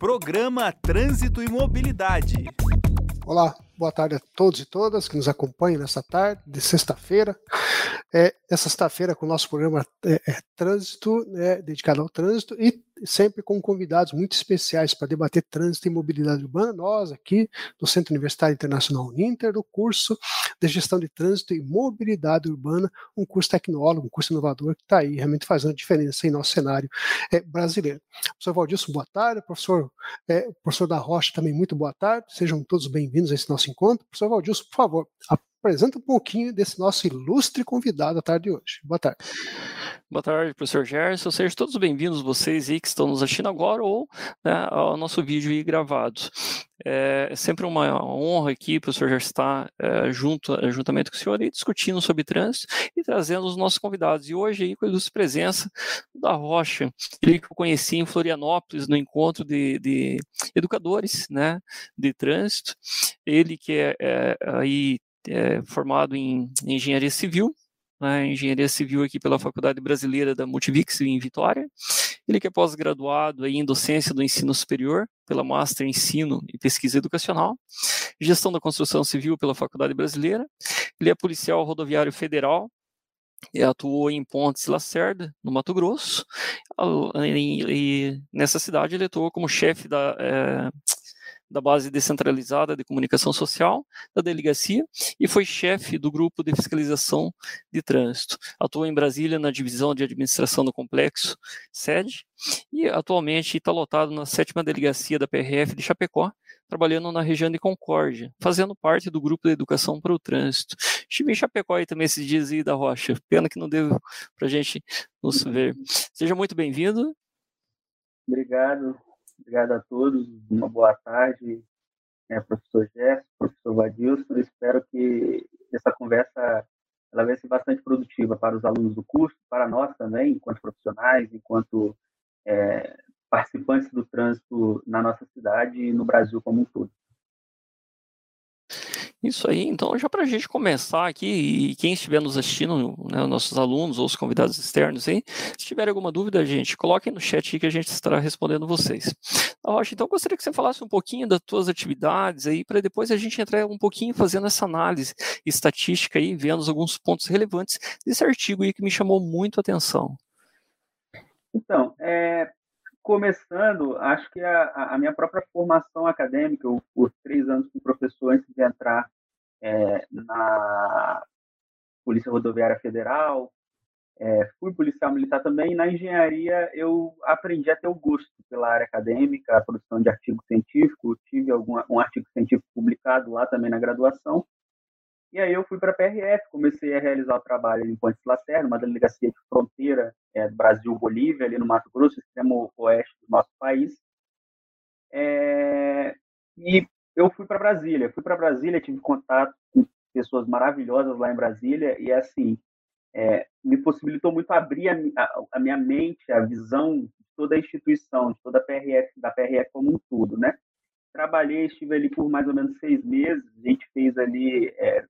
Programa Trânsito e Mobilidade. Olá, boa tarde a todos e todas que nos acompanham nessa tarde de sexta-feira. É, essa sexta-feira com o nosso programa é, é Trânsito, né, dedicado ao trânsito e sempre com convidados muito especiais para debater trânsito e mobilidade urbana. Nós aqui do Centro Universitário Internacional Uninter, do curso de Gestão de Trânsito e Mobilidade Urbana, um curso tecnólogo, um curso inovador que está aí realmente fazendo diferença em nosso cenário é, brasileiro. Professor Valdilson, boa tarde. Professor, é, professor da Rocha, também muito boa tarde. Sejam todos bem-vindos a esse nosso encontro. Professor Valdilson, por favor, apresenta um pouquinho desse nosso ilustre convidado à tarde de hoje. Boa tarde. Boa tarde, professor Gerson. Sejam todos bem-vindos, vocês aí que estão nos assistindo agora ou né, ao nosso vídeo aí gravado. É sempre uma honra aqui, professor Gerson, estar é, junto, juntamente com o senhor aí, discutindo sobre trânsito e trazendo os nossos convidados. E hoje aí com a ilustre presença da Rocha, ele que eu conheci em Florianópolis, no encontro de, de educadores né, de trânsito. Ele que é, é aí é, formado em engenharia civil, né, engenharia civil aqui pela Faculdade Brasileira da Multivix em Vitória. Ele que é pós-graduado em docência do ensino superior pela Master Ensino e Pesquisa Educacional, gestão da construção civil pela Faculdade Brasileira. Ele é policial rodoviário federal e atuou em Pontes Lacerda, no Mato Grosso. E nessa cidade ele atuou como chefe da é, da base descentralizada de comunicação social da delegacia e foi chefe do grupo de fiscalização de trânsito. Atuou em Brasília na divisão de administração do complexo sede e atualmente está lotado na sétima delegacia da PRF de Chapecó, trabalhando na região de Concórdia, fazendo parte do grupo de educação para o trânsito. Estive em Chapecó aí também esses dias aí da Rocha. Pena que não deu para a gente nos ver. Seja muito bem-vindo. Obrigado. Obrigado a todos, uma boa tarde, né, professor Gerson, professor Vadilson. espero que essa conversa ela vai ser bastante produtiva para os alunos do curso, para nós também, enquanto profissionais, enquanto é, participantes do trânsito na nossa cidade e no Brasil como um todo. Isso aí, então, já para a gente começar aqui, e quem estiver nos assistindo, né, nossos alunos ou os convidados externos aí, se tiver alguma dúvida, gente, coloquem no chat aí que a gente estará respondendo vocês. Rocha, então, gostaria que você falasse um pouquinho das tuas atividades aí, para depois a gente entrar um pouquinho fazendo essa análise estatística aí, vendo alguns pontos relevantes desse artigo aí que me chamou muito a atenção. Então, é, começando, acho que a, a, minha própria formação acadêmica, eu, por três anos como professor antes de entrar é, na Polícia Rodoviária Federal, é, fui policial militar também, e na engenharia eu aprendi a ter o gosto pela área acadêmica, a produção de artigo científico, tive algum, um artigo científico publicado lá também na graduação, e aí eu fui para a PRF, comecei a realizar o trabalho em Pontes Lacerda, uma delegacia de fronteira é, Brasil-Bolívia, ali no Mato Grosso, extremo oeste do nosso país. É, e eu fui para Brasília. Fui para Brasília, tive contato com pessoas maravilhosas lá em Brasília e assim é, me possibilitou muito abrir a, a, a, minha mente, a visão de toda a instituição, de toda a PRF, da PRF como um todo, né? Trabalhei, estive ali por mais ou menos seis meses. A gente fez ali é,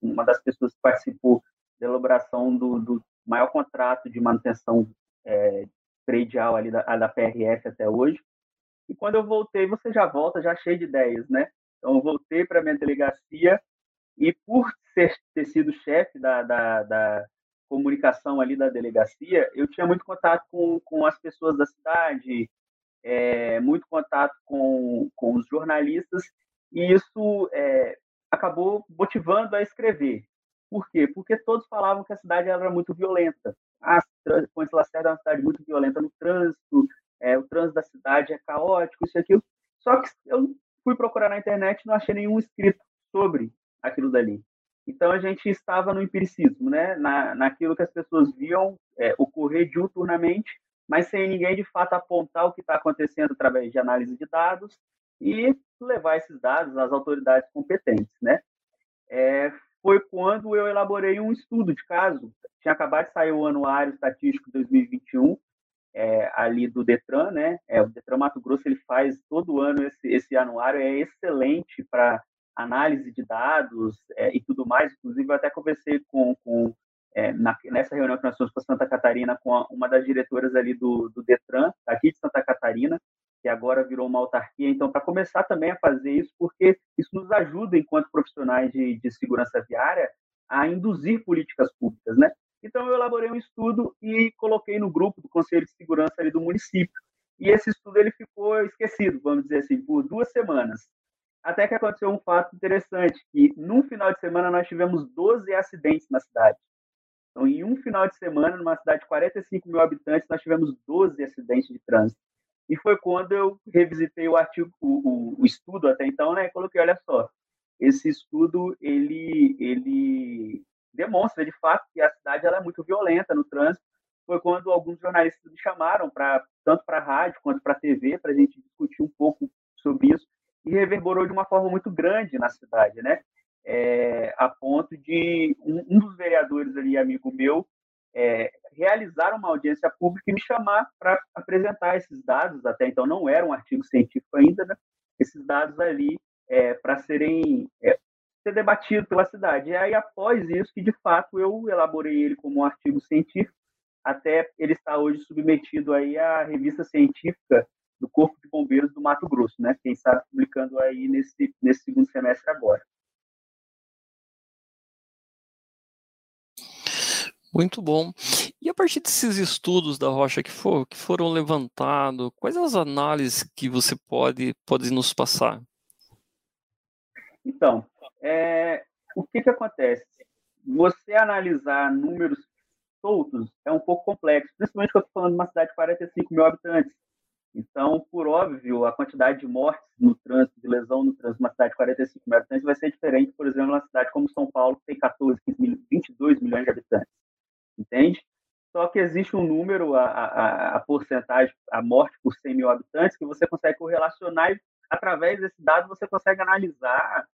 uma das pessoas que participou da elaboração do, do maior contrato de manutenção é, predial ali da, da PRF até hoje. E quando eu voltei, você já volta já cheio de ideias, né? Então, eu voltei para a minha delegacia e por ter sido chefe da, da, da, comunicação ali da delegacia, eu tinha muito contato com, com as pessoas da cidade, é, muito contato com, com os jornalistas, e isso é, acabou motivando a escrever. Por quê? Porque todos falavam que a cidade era muito violenta. A Ponte Lacerda é uma cidade muito violenta no trânsito, é, o trânsito da cidade é caótico, isso e aquilo. Só que eu fui procurar na internet e não achei nenhum escrito sobre aquilo dali. Então a gente estava no empiricismo, né? Na, naquilo que as pessoas viam é, ocorrer diuturnamente, mas sem ninguém de fato apontar o que está acontecendo através de análise de dados e levar esses dados às autoridades competentes, né? É, foi quando eu elaborei um estudo de caso. Tinha acabado de sair o Anuário Estatístico 2021, é, ali do Detran, né? É, o Detran Mato Grosso ele faz todo ano esse, esse anuário, é excelente para análise de dados é, e tudo mais. Inclusive, eu até conversei com, com é, na, nessa reunião que nós fomos para Santa Catarina com a, uma das diretoras ali do, do Detran, aqui de Santa Catarina, que agora virou uma autarquia. Então, para começar também a fazer isso, porque isso nos ajuda, enquanto profissionais de, de segurança viária, a induzir políticas públicas, né? Então, eu elaborei um estudo e coloquei no grupo do Conselho de Segurança ali do município. E esse estudo ele ficou esquecido, vamos dizer assim, por duas semanas. Até que aconteceu um fato interessante, que num final de semana nós tivemos 12 acidentes na cidade. Então, em um final de semana, numa cidade de 45 mil habitantes, nós tivemos 12 acidentes de trânsito. E foi quando eu revisitei o artigo, o, o, estudo até então, né? Coloquei, olha só, esse estudo ele ele demonstra de fato que a cidade ela é muito violenta no trânsito. Foi quando alguns jornalistas me chamaram para tanto para a rádio quanto para a TV para a gente discutir um pouco sobre isso e reverberou de uma forma muito grande na cidade, né? É, a ponto de um, um, dos vereadores ali, amigo meu, é, realizar uma audiência pública e me chamar para apresentar esses dados. Até então não era um artigo científico ainda, né? Esses dados ali é, para serem é, ser debatido pela cidade. E aí após isso que de fato eu elaborei ele como um artigo científico, até ele está hoje submetido aí à revista científica do Corpo de Bombeiros do Mato Grosso, né? Quem sabe publicando aí nesse nesse segundo semestre agora. Muito bom. E a partir desses estudos da rocha que, for, que foram levantados, quais as análises que você pode, pode nos passar? Então, é, o que, que acontece? Você analisar números soltos é um pouco complexo, principalmente quando eu estou falando de uma cidade de 45 mil habitantes. Então, por óbvio, a quantidade de mortes no trânsito, de lesão no trânsito, numa cidade de 45 mil habitantes vai ser diferente, por exemplo, numa cidade como São Paulo, que tem 14, 15, 22 milhões de habitantes entende? Só que existe um número, a, a, a porcentagem, a morte por 100 mil habitantes, que você consegue correlacionar e, através desse dado, você consegue analisar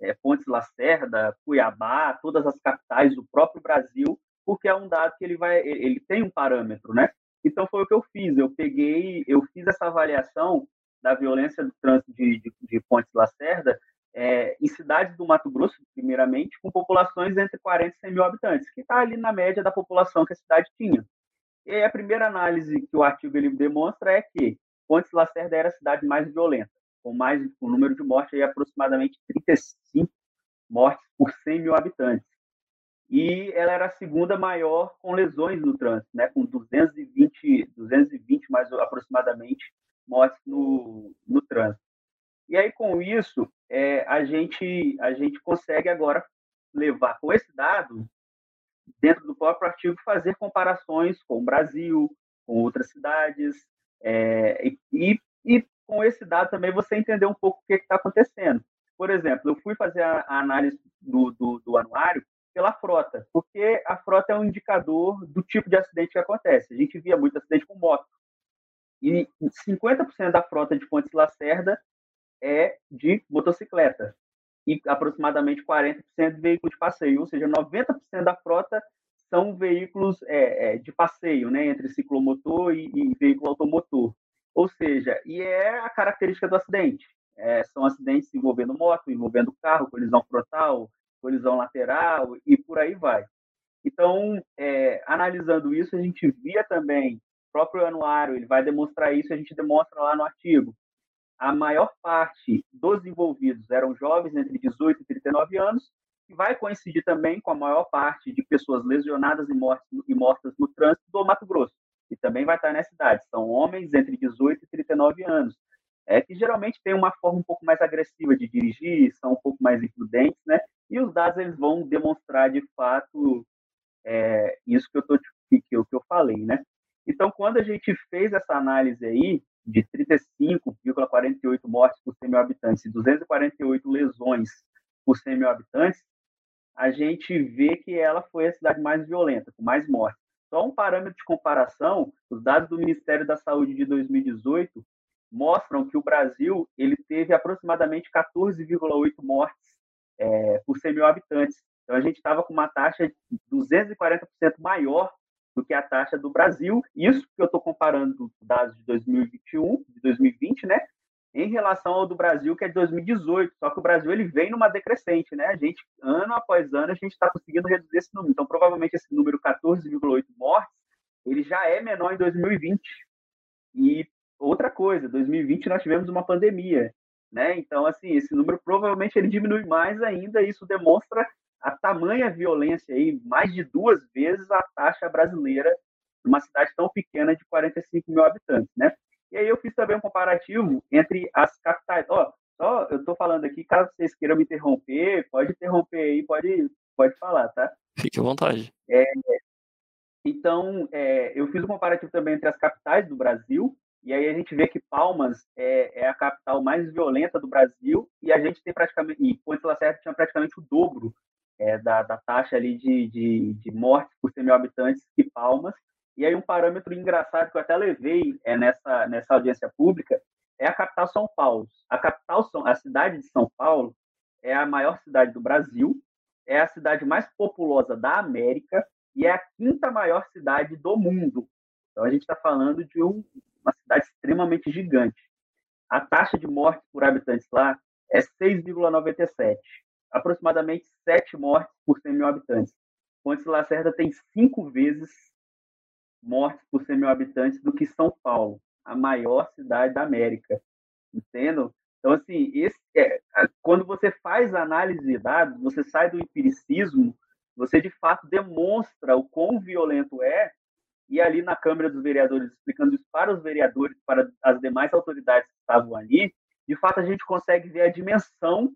é, Pontes Lacerda, Cuiabá, todas as capitais do próprio Brasil, porque é um dado que ele vai, ele tem um parâmetro, né? Então foi o que eu fiz. Eu peguei, eu fiz essa avaliação da violência do trânsito de, de, de Pontes Lacerda é, em cidades do Mato Grosso, primeiramente, com populações entre 40 e 100 mil habitantes, que está ali na média da população que a cidade tinha. E a primeira análise que o artigo ele demonstra é que Pontes Lacerda era a cidade mais violenta, com mais um número de mortes aí aproximadamente 35 mortes por 100 mil habitantes. E ela era a segunda maior com lesões no trânsito, né, com 220, 220 mais aproximadamente mortes no, no trânsito. E aí, com isso, é, a, gente, a gente consegue agora levar com esse dado, dentro do próprio artigo, fazer comparações com o Brasil, com outras cidades, é, e, e com esse dado também você entender um pouco o que está acontecendo. Por exemplo, eu fui fazer a, a análise do, do, do, anuário pela frota, porque a frota é um indicador do tipo de acidente que acontece. A gente via muito acidente com moto. E 50% da frota de Pontes Lacerda é de motocicleta e aproximadamente 40% de veículos de passeio, ou seja, 90% da frota são veículos é, é, de passeio, né, entre ciclomotor e, e, veículo automotor. Ou seja, e é a característica do acidente. É, são acidentes envolvendo moto, envolvendo carro, colisão frontal, colisão lateral e por aí vai. Então, é, analisando isso, a gente via também, o próprio anuário, ele vai demonstrar isso, a gente demonstra lá no artigo, a maior parte dos envolvidos eram jovens entre 18 e 39 anos, e vai coincidir também com a maior parte de pessoas lesionadas e mortas, e mortas no trânsito do Mato Grosso, e também vai estar nessa idade. São homens entre 18 e 39 anos, é, que geralmente têm uma forma um pouco mais agressiva de dirigir, são um pouco mais imprudentes, né? E os dados eles vão demonstrar de fato é, isso que eu, tô, que, que eu falei, né? Então, quando a gente fez essa análise aí, de 35,48 mortes por 100 mil habitantes e 248 lesões por 100 mil habitantes, a gente vê que ela foi a cidade mais violenta, com mais mortes. Só um parâmetro de comparação, os dados do Ministério da Saúde de 2018 mostram que o Brasil ele teve aproximadamente 14,8 mortes é, por 100 mil habitantes. Então, a gente estava com uma taxa 240% maior do que a taxa do Brasil. Isso que eu estou comparando dados de 2021, de 2020, né? Em relação ao do Brasil, que é de 2018. Só que o Brasil ele vem numa decrescente, né? A gente, ano após ano, a gente está conseguindo reduzir esse número. Então, provavelmente, esse número 14,8 mortes, ele já é menor em 2020. E outra coisa, 2020 nós tivemos uma pandemia, né? Então, assim, esse número provavelmente ele diminui mais ainda, e isso demonstra a tamanha violência aí, mais de duas vezes a taxa brasileira numa cidade tão pequena de 45 mil habitantes, né? E aí eu fiz também um comparativo entre as capitais. Ó, só eu estou falando aqui, caso vocês queiram me interromper, pode interromper aí, pode, pode falar, tá? Fique à vontade. É, então, é, eu fiz um comparativo também entre as capitais do Brasil, e aí a gente vê que Palmas é, é a capital mais violenta do Brasil, e a gente tem praticamente, e Ponte Lacerda tinha praticamente o dobro é, da, da, taxa ali de, de, de por 100 mil habitantes que Palmas. E aí um parâmetro engraçado que eu até levei é, nessa, nessa audiência pública é a capital São Paulo. A capital, a cidade de São Paulo é a maior cidade do Brasil, é a cidade mais populosa da América e é a quinta maior cidade do mundo. Então a gente está falando de um, uma cidade extremamente gigante. A taxa de morte por habitantes lá é 6,97 aproximadamente sete mortes por 100 mil habitantes. Pontes Lacerda tem cinco vezes mortes por 100 mil habitantes do que São Paulo, a maior cidade da América. Entendo? Então, assim, esse é, quando você faz análise de dados, você sai do empiricismo, você de fato demonstra o quão violento é, e ali na Câmara dos Vereadores, explicando isso para os vereadores, para as demais autoridades que estavam ali, de fato a gente consegue ver a dimensão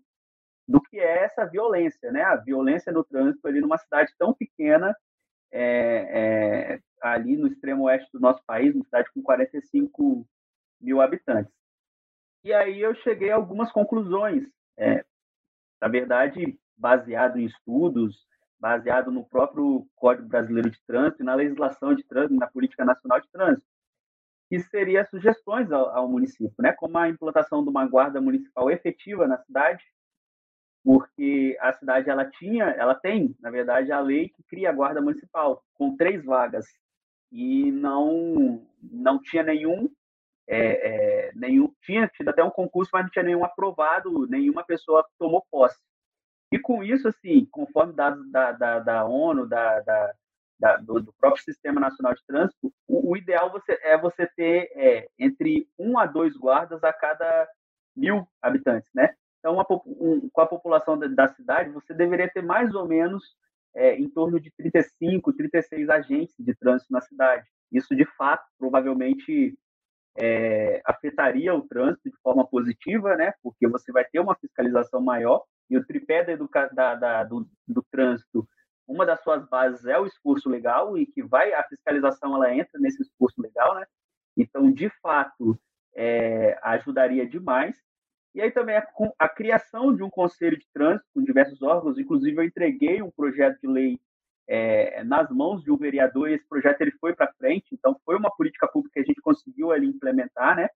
do que é essa violência, né? A violência no trânsito ali numa cidade tão pequena, é, é, ali no extremo oeste do nosso país, uma cidade com 45 mil habitantes. E aí eu cheguei a algumas conclusões, é, na verdade, baseado em estudos, baseado no próprio Código Brasileiro de Trânsito na legislação de trânsito, na Política Nacional de Trânsito, que seria sugestões ao, ao município, né? como a implantação de uma guarda municipal efetiva na cidade, porque a cidade ela tinha, ela tem, na verdade, a lei que cria a guarda municipal com três vagas e não não tinha nenhum é, é, nenhum tinha tido até um concurso, mas não tinha nenhum aprovado, nenhuma pessoa tomou posse. E com isso, assim, conforme dados da, da, da ONU, da, da, da do, do, próprio Sistema Nacional de Trânsito, o, o ideal você, é você ter é, entre um a dois guardas a cada mil habitantes, né? Então, um, com a população da, da, cidade, você deveria ter mais ou menos é, em torno de 35, 36 agentes de trânsito na cidade. Isso, de fato, provavelmente é, afetaria o trânsito de forma positiva, né? Porque você vai ter uma fiscalização maior e o tripé da da, da, do, do trânsito, uma das suas bases é o esforço legal e que vai a fiscalização ela entra nesse esforço legal, né? Então, de fato, é, ajudaria demais. E aí também a, a, criação de um conselho de trânsito com diversos órgãos, inclusive eu entreguei um projeto de lei é, nas mãos de um vereador e esse projeto ele foi para frente, então foi uma política pública que a gente conseguiu ali implementar, né?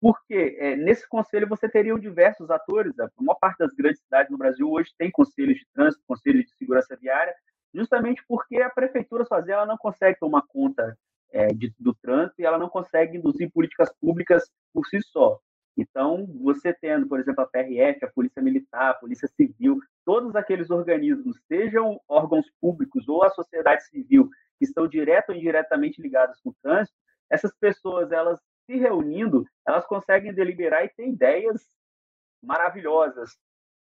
Porque é, nesse conselho você teria diversos atores, a maior parte das grandes cidades no Brasil hoje tem conselhos de trânsito, conselhos de segurança viária, justamente porque a prefeitura sozinha ela não consegue tomar conta é, de, do trânsito e ela não consegue induzir políticas públicas por si só. Então, você tendo, por exemplo, a PRF, a Polícia Militar, a Polícia Civil, todos aqueles organismos, sejam órgãos públicos ou a sociedade civil, que estão direto ou indiretamente ligados com o trânsito, essas pessoas, elas se reunindo, elas conseguem deliberar e ter ideias maravilhosas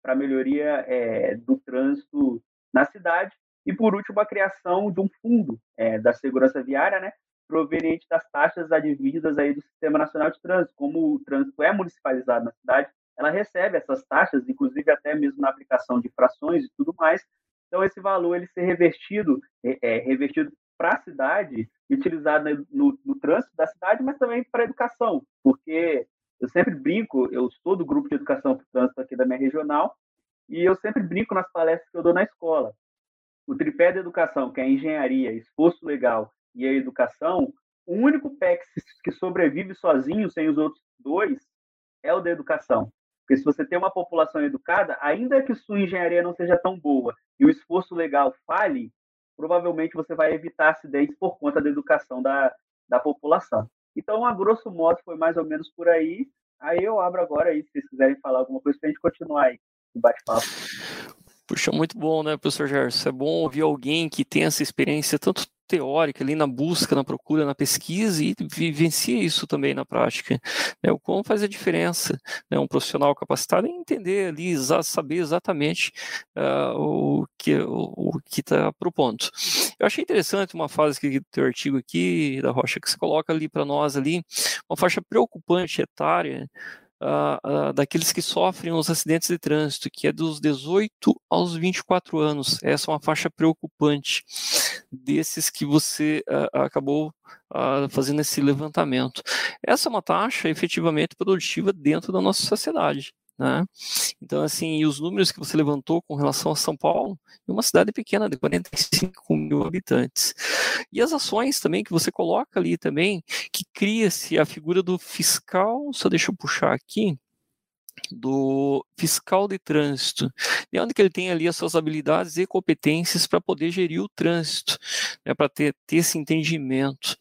para a melhoria é, do trânsito na cidade. E, por último, a criação de um fundo é, da segurança viária, né, proveniente das taxas advindas aí do Sistema Nacional de Trânsito. Como o trânsito é municipalizado na cidade, ela recebe essas taxas, inclusive até mesmo na aplicação de frações e tudo mais. Então esse valor ele ser revertido, é, é revertido para a cidade, utilizado no, no trânsito da cidade, mas também para a educação, porque eu sempre brinco, eu sou do grupo de educação para o trânsito aqui da minha regional, e eu sempre brinco nas palestras que eu dou na escola. O tripé da educação, que é engenharia, esforço legal e a educação, o único PEC que sobrevive sozinho, sem os outros dois, é o da educação. Porque se você tem uma população educada, ainda que sua engenharia não seja tão boa e o esforço legal fale, provavelmente você vai evitar acidentes por conta da educação da, da população. Então, a grosso modo, foi mais ou menos por aí. Aí eu abro agora aí, se vocês quiserem falar alguma coisa, para a gente continuar aí o bate-papo. Puxa, muito bom, né, professor Gerson? É bom ouvir alguém que tem essa experiência tanto teórica ali na busca, na procura, na pesquisa e vivencia isso também na prática. Né? O como faz a diferença né? um profissional capacitado em entender ali, saber exatamente uh, o que o, o está propondo. Eu achei interessante uma fase que do teu artigo aqui da Rocha que você coloca ali para nós ali uma faixa preocupante etária uh, uh, daqueles que sofrem os acidentes de trânsito, que é dos 18 aos 24 anos. Essa é uma faixa preocupante desses que você uh, acabou fazendo esse levantamento. Essa é uma taxa efetivamente produtiva dentro da nossa sociedade. Né? Então, assim, os números que você levantou com relação a São Paulo, é uma cidade pequena de 45 mil habitantes. E as ações também que você coloca ali também, que cria-se a figura do fiscal, só deixa eu puxar aqui, do fiscal de trânsito, de onde que ele tem ali as suas habilidades e competências para poder gerir o trânsito, né, para ter, ter esse entendimento.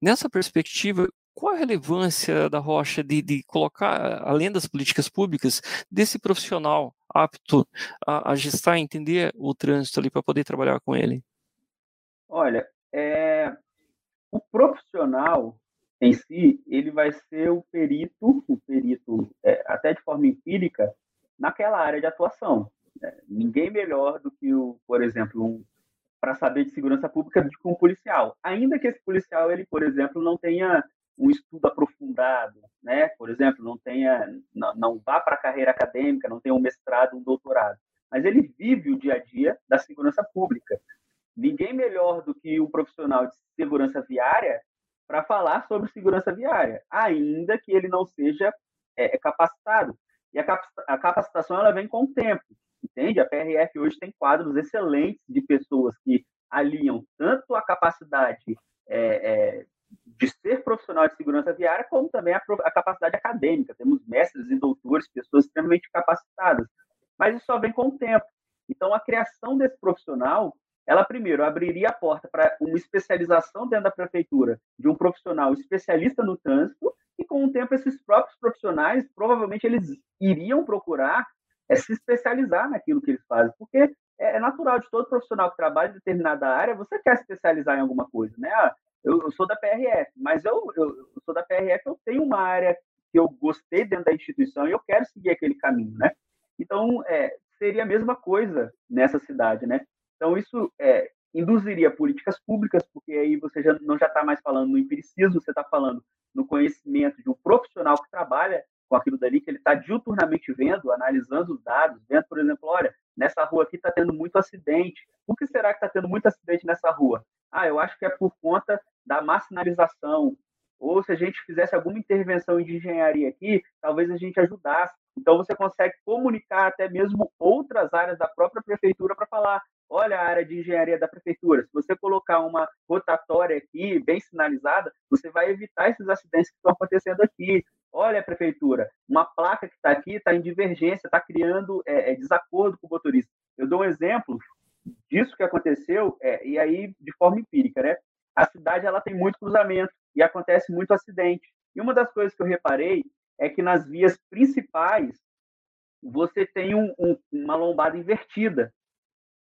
Nessa perspectiva, qual a relevância da Rocha de, de colocar, além das políticas públicas, desse profissional apto a, a gestar, entender o trânsito ali para poder trabalhar com ele? Olha, é, o profissional em si, ele vai ser o perito, o perito é, até de forma empírica, naquela área de atuação. É, ninguém melhor do que o, por exemplo, um, para saber de segurança pública do que um policial. Ainda que esse policial, ele, por exemplo, não tenha um estudo aprofundado, né? Por exemplo, não tenha, não, não vá para a carreira acadêmica, não tenha um mestrado, um doutorado, mas ele vive o dia a dia da segurança pública. Ninguém melhor do que um profissional de segurança viária para falar sobre segurança viária, ainda que ele não seja é, é capacitado. E a capacitação ela vem com o tempo, entende? A PRF hoje tem quadros excelentes de pessoas que aliam tanto a capacidade é, é, de ser profissional de segurança viária, como também a, a, capacidade acadêmica. Temos mestres e doutores, pessoas extremamente capacitadas. Mas isso só vem com o tempo. Então, a criação desse profissional, ela primeiro abriria a porta para uma especialização dentro da prefeitura de um profissional especialista no trânsito, e com o tempo esses próprios profissionais, provavelmente eles iriam procurar é, se especializar naquilo que eles fazem, porque é, é natural de todo profissional que trabalha em determinada área, você quer se especializar em alguma coisa, né? Ah, eu, eu sou da PRF, mas eu, eu, eu, sou da PRF, eu tenho uma área que eu gostei dentro da instituição e eu quero seguir aquele caminho, né? Então, é, seria a mesma coisa nessa cidade, né? Então, isso é, induziria políticas públicas, porque aí você já não já está mais falando no empiricismo, você está falando no conhecimento de um profissional que trabalha com aquilo dali, que ele está diuturnamente vendo, analisando os dados, vendo, por exemplo, olha, nessa rua aqui está tendo muito acidente. Por que será que está tendo muito acidente nessa rua? Ah, eu acho que é por conta da marginalização. Ou se a gente fizesse alguma intervenção de engenharia aqui, talvez a gente ajudasse. Então você consegue comunicar até mesmo outras áreas da própria prefeitura para falar: olha a área de engenharia da prefeitura, se você colocar uma rotatória aqui, bem sinalizada, você vai evitar esses acidentes que estão acontecendo aqui. Olha, prefeitura, uma placa que está aqui está em divergência, está criando é, é, desacordo com o motorista. Eu dou um exemplo disso que aconteceu, é, e aí de forma empírica, né? A cidade ela tem muito cruzamento e acontece muito acidente. E uma das coisas que eu reparei é que nas vias principais você tem um, um, uma lombada invertida.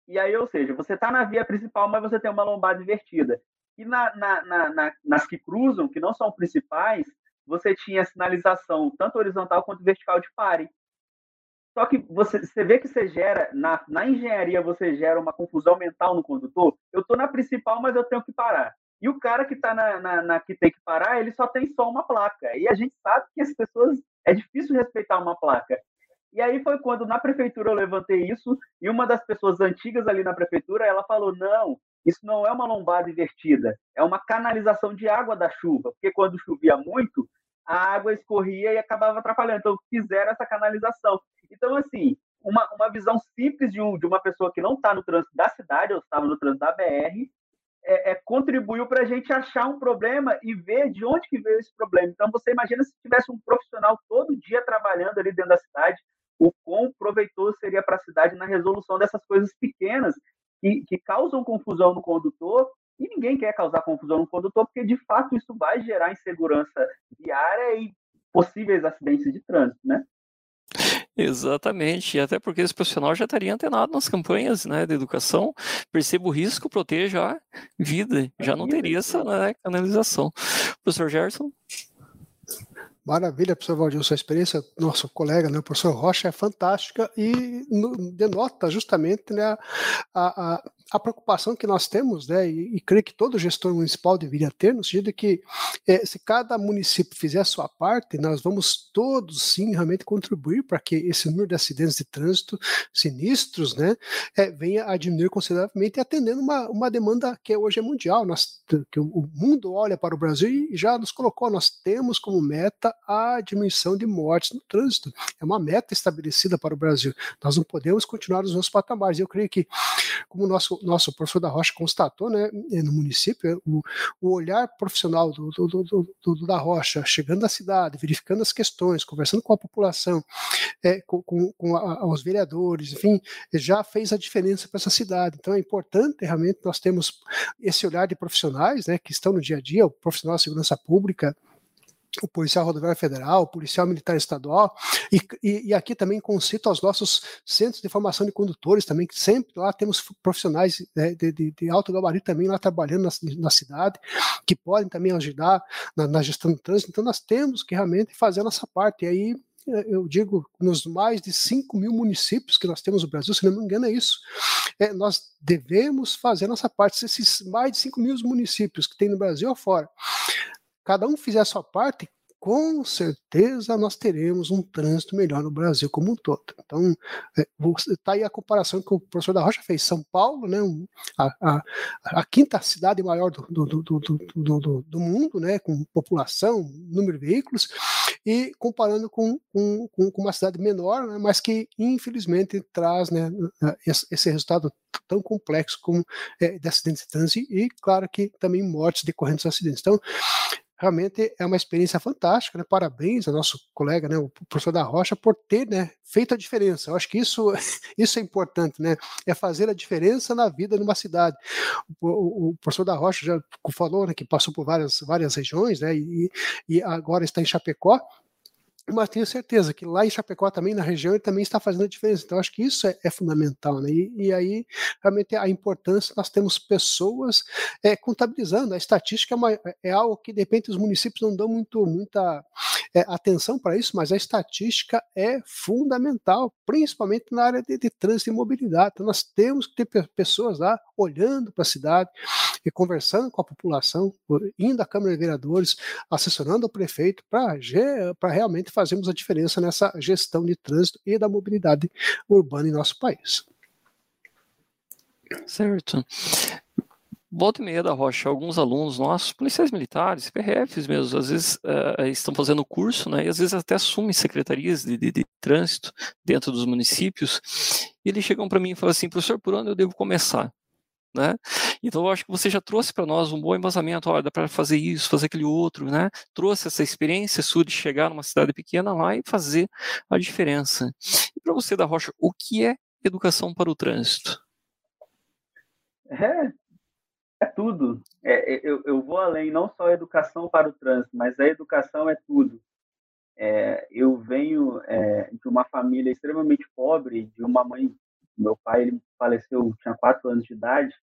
E aí, ou seja, você está na via principal, mas você tem uma lombada invertida. E na, na, na, nas que cruzam, que não são principais, você tinha sinalização tanto horizontal quanto vertical de pare. Só que você, você vê que você gera, na, na engenharia, você gera uma confusão mental no condutor. Eu estou na principal, mas eu tenho que parar. E o cara que está na, na, na, que tem que parar, ele só tem só uma placa. E a gente sabe que as pessoas é difícil respeitar uma placa. E aí foi quando na prefeitura eu levantei isso e uma das pessoas antigas ali na prefeitura, ela falou: "Não, isso não é uma lombada invertida, é uma canalização de água da chuva, porque quando chovia muito, a água escorria e acabava atrapalhando. Então fizeram essa canalização. Então assim, uma, uma visão simples de, um, de uma pessoa que não está no trânsito da cidade, ou estava no trânsito da BR, é, é, contribuiu para a gente achar um problema e ver de onde que veio esse problema. Então, você imagina se tivesse um profissional todo dia trabalhando ali dentro da cidade, o quão proveitoso seria para a cidade na resolução dessas coisas pequenas que, que causam confusão no condutor e ninguém quer causar confusão no condutor, porque de fato isso vai gerar insegurança viária e possíveis acidentes de trânsito, né? Exatamente, e até porque esse profissional já estaria antenado nas campanhas né, de educação, perceba o risco, proteja a vida, já não teria essa né, canalização. Professor Gerson? Maravilha, professor Valdir, sua experiência, nosso colega, né, o professor Rocha, é fantástica e no, denota justamente né, a, a, a, preocupação que nós temos, né, e, e, creio que todo gestor municipal deveria ter, no sentido de que é, se cada município fizer a sua parte, nós vamos todos, sim, realmente contribuir para que esse número de acidentes de trânsito sinistros né, é, venha a diminuir consideravelmente, atendendo uma, uma demanda que hoje é mundial, nós, que o mundo olha para o Brasil e já nos colocou, nós temos como meta a diminuição de mortes no trânsito. É uma meta estabelecida para o Brasil. Nós não podemos continuar nos nossos patamares. Eu creio que, como o nosso, nosso professor da Rocha constatou né, no município, o, o olhar profissional do, do, do, do, da Rocha, chegando à cidade, verificando as questões, conversando com a população, é, com, com, com a, os vereadores, enfim, já fez a diferença para essa cidade. Então é importante realmente nós temos esse olhar de profissionais né, que estão no dia a dia, o profissional de segurança pública, o policial rodoviário federal, o policial militar estadual, e, e, e, aqui também concito aos nossos centros de formação de condutores também, que sempre lá temos profissionais né, de, de, de, alto gabarito também lá trabalhando na, na cidade, que podem também ajudar na, na, gestão do trânsito, então nós temos que realmente fazer a nossa parte, e aí eu digo, nos mais de 5 mil municípios que nós temos no Brasil, se não me engano é isso, é, nós devemos fazer nossa parte, esses mais de 5 mil municípios que tem no Brasil afora, cada um fizer a sua parte, com certeza nós teremos um trânsito melhor no Brasil como um todo. Então, está é, aí a comparação que o professor da Rocha fez. São Paulo, né, a, a, a quinta cidade maior do, do, do, do, do mundo, né, com população, número de veículos, e comparando com, com, com uma cidade menor, né, mas que infelizmente traz né, esse resultado tão complexo como é, de acidentes de trânsito e, claro, que também mortes decorrentes dos acidentes. Então, realmente é uma experiência fantástica, né? Parabéns ao nosso colega, né, o professor da Rocha, por ter, né, feito a diferença. Eu acho que isso, isso é importante, né? É fazer a diferença na vida numa cidade. O, o, o professor da Rocha já falou, né, que passou por várias, várias regiões, né, e, e agora está em Chapecó mas tenho certeza que lá em Chapecó também, na região, ele também está fazendo a diferença. Então, acho que isso é, é fundamental, né? E, e, aí, realmente, a importância, nós temos pessoas é, contabilizando. A estatística é, uma, é, algo que, de repente, os municípios não dão muito, muita é, atenção para isso, mas a estatística é fundamental, principalmente na área de, de trânsito e mobilidade. Então, nós temos que ter pessoas lá olhando para a cidade e conversando com a população, indo à Câmara de Vereadores, assessorando o prefeito para realmente fazermos a diferença nessa gestão de trânsito e da mobilidade urbana em nosso país. Certo. Volta e meia da Rocha, alguns alunos nossos, policiais militares, PRFs mesmo, às vezes uh, estão fazendo curso, né, e às vezes até assumem secretarias de, de, de trânsito dentro dos municípios, e eles chegam para mim e falam assim, professor, por onde eu devo começar? Né? Então eu acho que você já trouxe para nós um bom embasamento, olha, dá para fazer isso, fazer aquele outro, né? Trouxe essa experiência sua de chegar numa cidade pequena lá e fazer a diferença. E para você da Rocha, o que é educação para o trânsito? É, é tudo. É, eu, eu vou além, não só a educação para o trânsito, mas a educação é tudo. É, eu venho é, de uma família extremamente pobre, de uma mãe meu pai ele faleceu, tinha quatro anos de idade,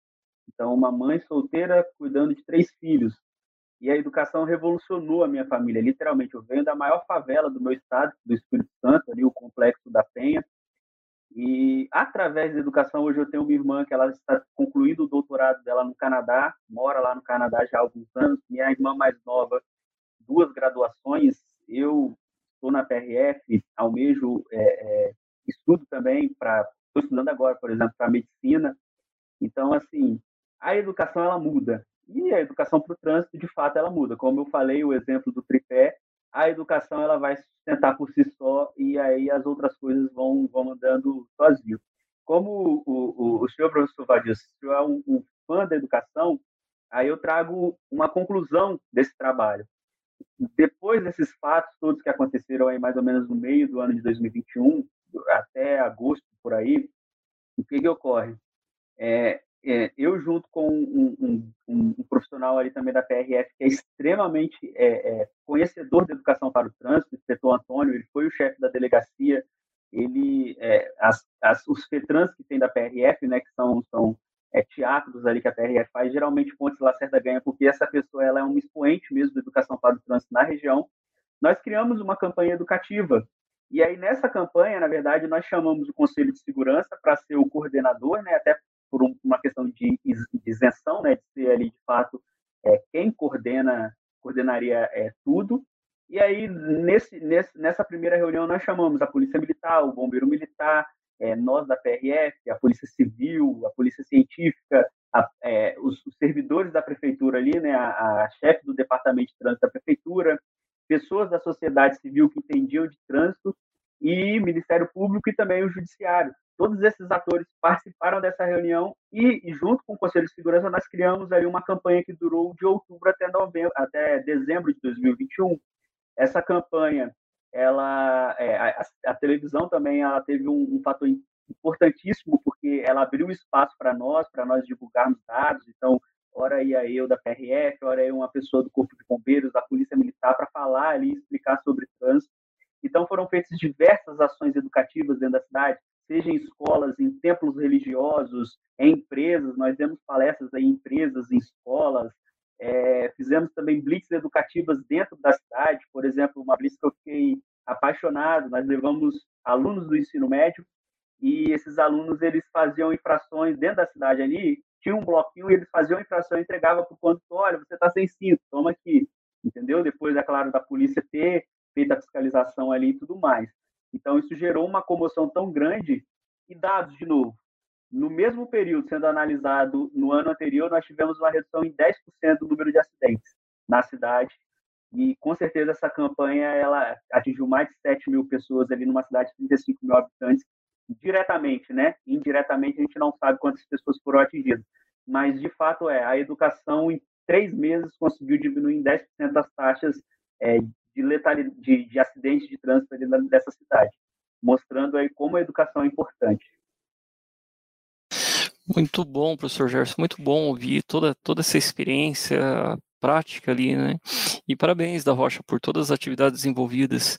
então uma mãe solteira cuidando de três filhos. E a educação revolucionou a minha família, literalmente. Eu venho da maior favela do meu estado, do Espírito Santo, ali o Complexo da Penha. E através da educação, hoje eu tenho uma irmã que ela está concluindo o doutorado dela no Canadá, mora lá no Canadá já há alguns anos. Minha irmã mais nova, duas graduações. Eu estou na PRF, almejo é, é, estudo também para estou estudando agora, por exemplo, para medicina. Então, assim, a educação ela muda. E a educação para o trânsito, de fato, ela muda. Como eu falei, o exemplo do tripé, a educação ela vai se sustentar por si só e aí as outras coisas vão, vão andando sozinho. Como o, o, o senhor professor Vadir, senhor é um, um fã da educação, aí eu trago uma conclusão desse trabalho. Depois desses fatos todos que aconteceram aí mais ou menos no meio do ano de 2021, até agosto por aí, o que, que ocorre? É, é, eu junto com um, um, um, um, profissional ali também da PRF que é extremamente é, é, conhecedor da educação para o trânsito, o inspetor Antônio, ele foi o chefe da delegacia, ele, é, as, as, os FETRANS que tem da PRF, né, que são, são é, teatros ali que a PRF faz, geralmente Pontes Lacerda ganha, porque essa pessoa ela é um expoente mesmo da educação para o trânsito na região. Nós criamos uma campanha educativa, e aí nessa campanha, na verdade, nós chamamos o Conselho de Segurança para ser o coordenador, né, até por um, uma questão de, isenção, né, de ser ali, de fato, é, quem coordena, coordenaria é, tudo, e aí, nesse, nesse, nessa primeira reunião, nós chamamos a Polícia Militar, o Bombeiro Militar, é, nós da PRF, a Polícia Civil, a Polícia Científica, a, é, os, os, servidores da Prefeitura ali, né, a, a chefe do Departamento de Trânsito da Prefeitura, pessoas da sociedade civil que entendiam de trânsito e Ministério Público e também o Judiciário. Todos esses atores participaram dessa reunião e, junto com o Conselho de Segurança, nós criamos ali uma campanha que durou de outubro até novembro, até dezembro de 2021, essa campanha, ela, é, a, a, televisão também, ela teve um, um, fator importantíssimo porque ela abriu espaço para nós, para nós divulgarmos dados. Então, ora ia eu da PRF, ora ia uma pessoa do Corpo de Bombeiros, da Polícia Militar, para falar ali, explicar sobre trânsito. Então, foram feitas diversas ações educativas dentro da cidade, seja em escolas, em templos religiosos, em empresas. Nós demos palestras em empresas, em escolas, é, fizemos também blitz educativas dentro da cidade, por exemplo, uma blitz que eu fiquei apaixonado. Nós levamos alunos do ensino médio e esses alunos eles faziam infrações dentro da cidade ali. Tinha um bloquinho e eles faziam infração, entregava para o condutor, olha, você está sem cinto, toma aqui, entendeu? Depois, é claro, da polícia ter feito a fiscalização ali e tudo mais. Então, isso gerou uma comoção tão grande e dados, de novo, no mesmo período, sendo analisado no ano anterior, nós tivemos uma redução em 10% do número de acidentes na cidade. E com certeza essa campanha ela atingiu mais de 7 mil pessoas ali numa cidade de 35 mil habitantes, diretamente, né? Indiretamente a gente não sabe quantas pessoas foram atingidas. Mas de fato é, a educação em três meses conseguiu diminuir em 10% as taxas é, de, letalidade, de, de acidentes de trânsito dessa cidade, mostrando aí como a educação é importante. Muito bom, professor Gerson, muito bom ouvir toda, toda essa experiência prática ali, né? E parabéns da Rocha por todas as atividades envolvidas.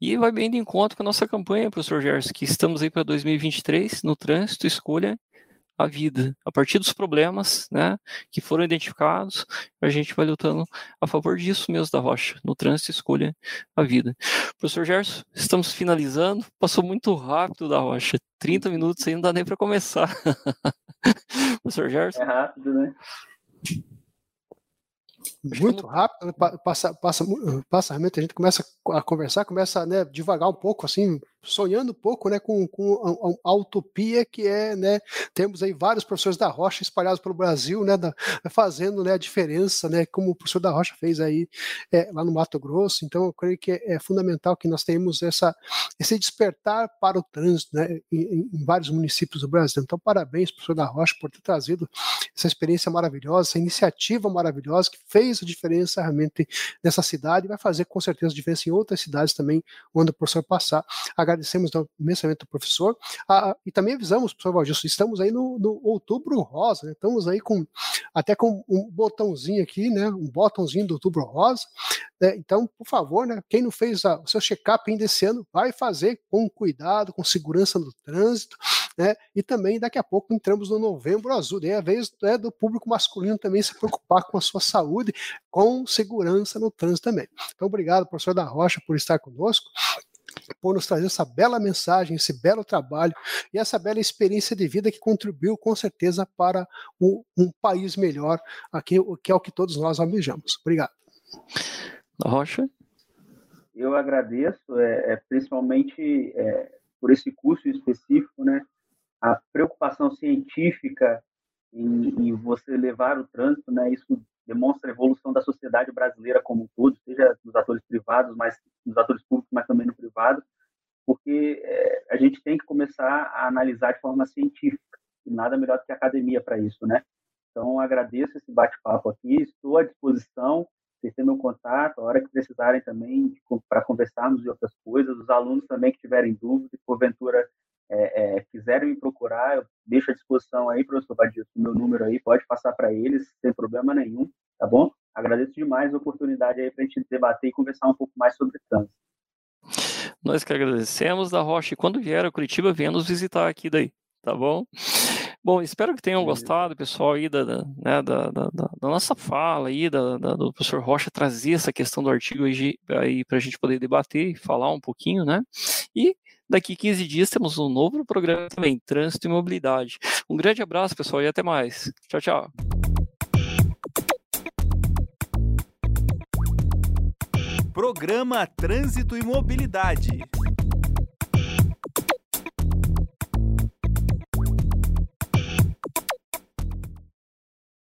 E vai bem de encontro com a nossa campanha, professor Gerson, que estamos aí para 2023 no trânsito, escolha a vida. A partir dos problemas né, que foram identificados, a gente vai lutando a favor disso mesmo da Rocha, no trânsito escolha a vida. Professor Gerson, estamos finalizando, passou muito rápido da Rocha, 30 minutos aí não dá nem para começar. Professor Gerson? É rápido, né? muito rápido, né? passa, passa, passa realmente, a gente começa a conversar, começa né, devagar um pouco, assim, sonhando um pouco né, com, com a, a, utopia que é, né, temos aí vários professores da Rocha espalhados pelo Brasil, né, da, fazendo né, a diferença, né, como o professor da Rocha fez aí é, lá no Mato Grosso, então eu creio que é, é, fundamental que nós tenhamos essa, esse despertar para o trânsito né, em, em, vários municípios do Brasil, então parabéns professor da Rocha por ter trazido essa experiência maravilhosa, essa iniciativa maravilhosa que fez a diferença realmente nessa cidade e vai fazer com certeza diferença em outras cidades também, onde o professor passar. Agradecemos imensamente ao professor ah, e também avisamos, professor Valdir, estamos aí no, no, outubro rosa, né? estamos aí com até com um botãozinho aqui, né? um botãozinho do outubro rosa. Né? Então, por favor, né? quem não fez a, o seu check-up ainda esse ano, vai fazer com cuidado, com segurança no trânsito, né? E também daqui a pouco entramos no novembro azul, é a vez né, do público masculino também se preocupar com a sua saúde, com segurança no trânsito também. Então, obrigado, professor da Rocha, por estar conosco por nos trazer essa bela mensagem, esse belo trabalho e essa bela experiência de vida que contribuiu com certeza para um, um país melhor, aqui, que é o que todos nós almejamos. Obrigado. Rocha? Eu agradeço, é, é principalmente é, por esse curso específico, né? A preocupação científica em, em você levar o trânsito, né? Isso demonstra a evolução da sociedade brasileira como um todo, seja nos atores privados, mas nos atores públicos, mas também no privado, porque é, a gente tem que começar a analisar de forma científica, e nada melhor do que a academia para isso, né? Então, agradeço esse bate-papo aqui, estou à disposição, vocês têm meu contato, a hora que precisarem também, para conversarmos de outras coisas, os alunos também que tiverem dúvidas, porventura é, é, quiserem me procurar, eu deixo à disposição aí, professor Badilson, o meu número aí, pode passar para eles, sem problema nenhum, tá bom? Agradeço demais a oportunidade aí para a gente debater e conversar um pouco mais sobre trânsito. Nós que agradecemos da Rocha. E quando vier a Curitiba, venha nos visitar aqui daí, tá bom? Bom, espero que tenham gostado, pessoal, aí da, da, né, da, da, da, nossa fala aí, da, do professor Rocha trazer essa questão do artigo aí, aí para a gente poder debater e falar um pouquinho, né? E daqui 15 dias temos um novo programa também, Trânsito e Mobilidade. Um grande abraço, pessoal, e até mais. Tchau, tchau. Programa Trânsito e Mobilidade.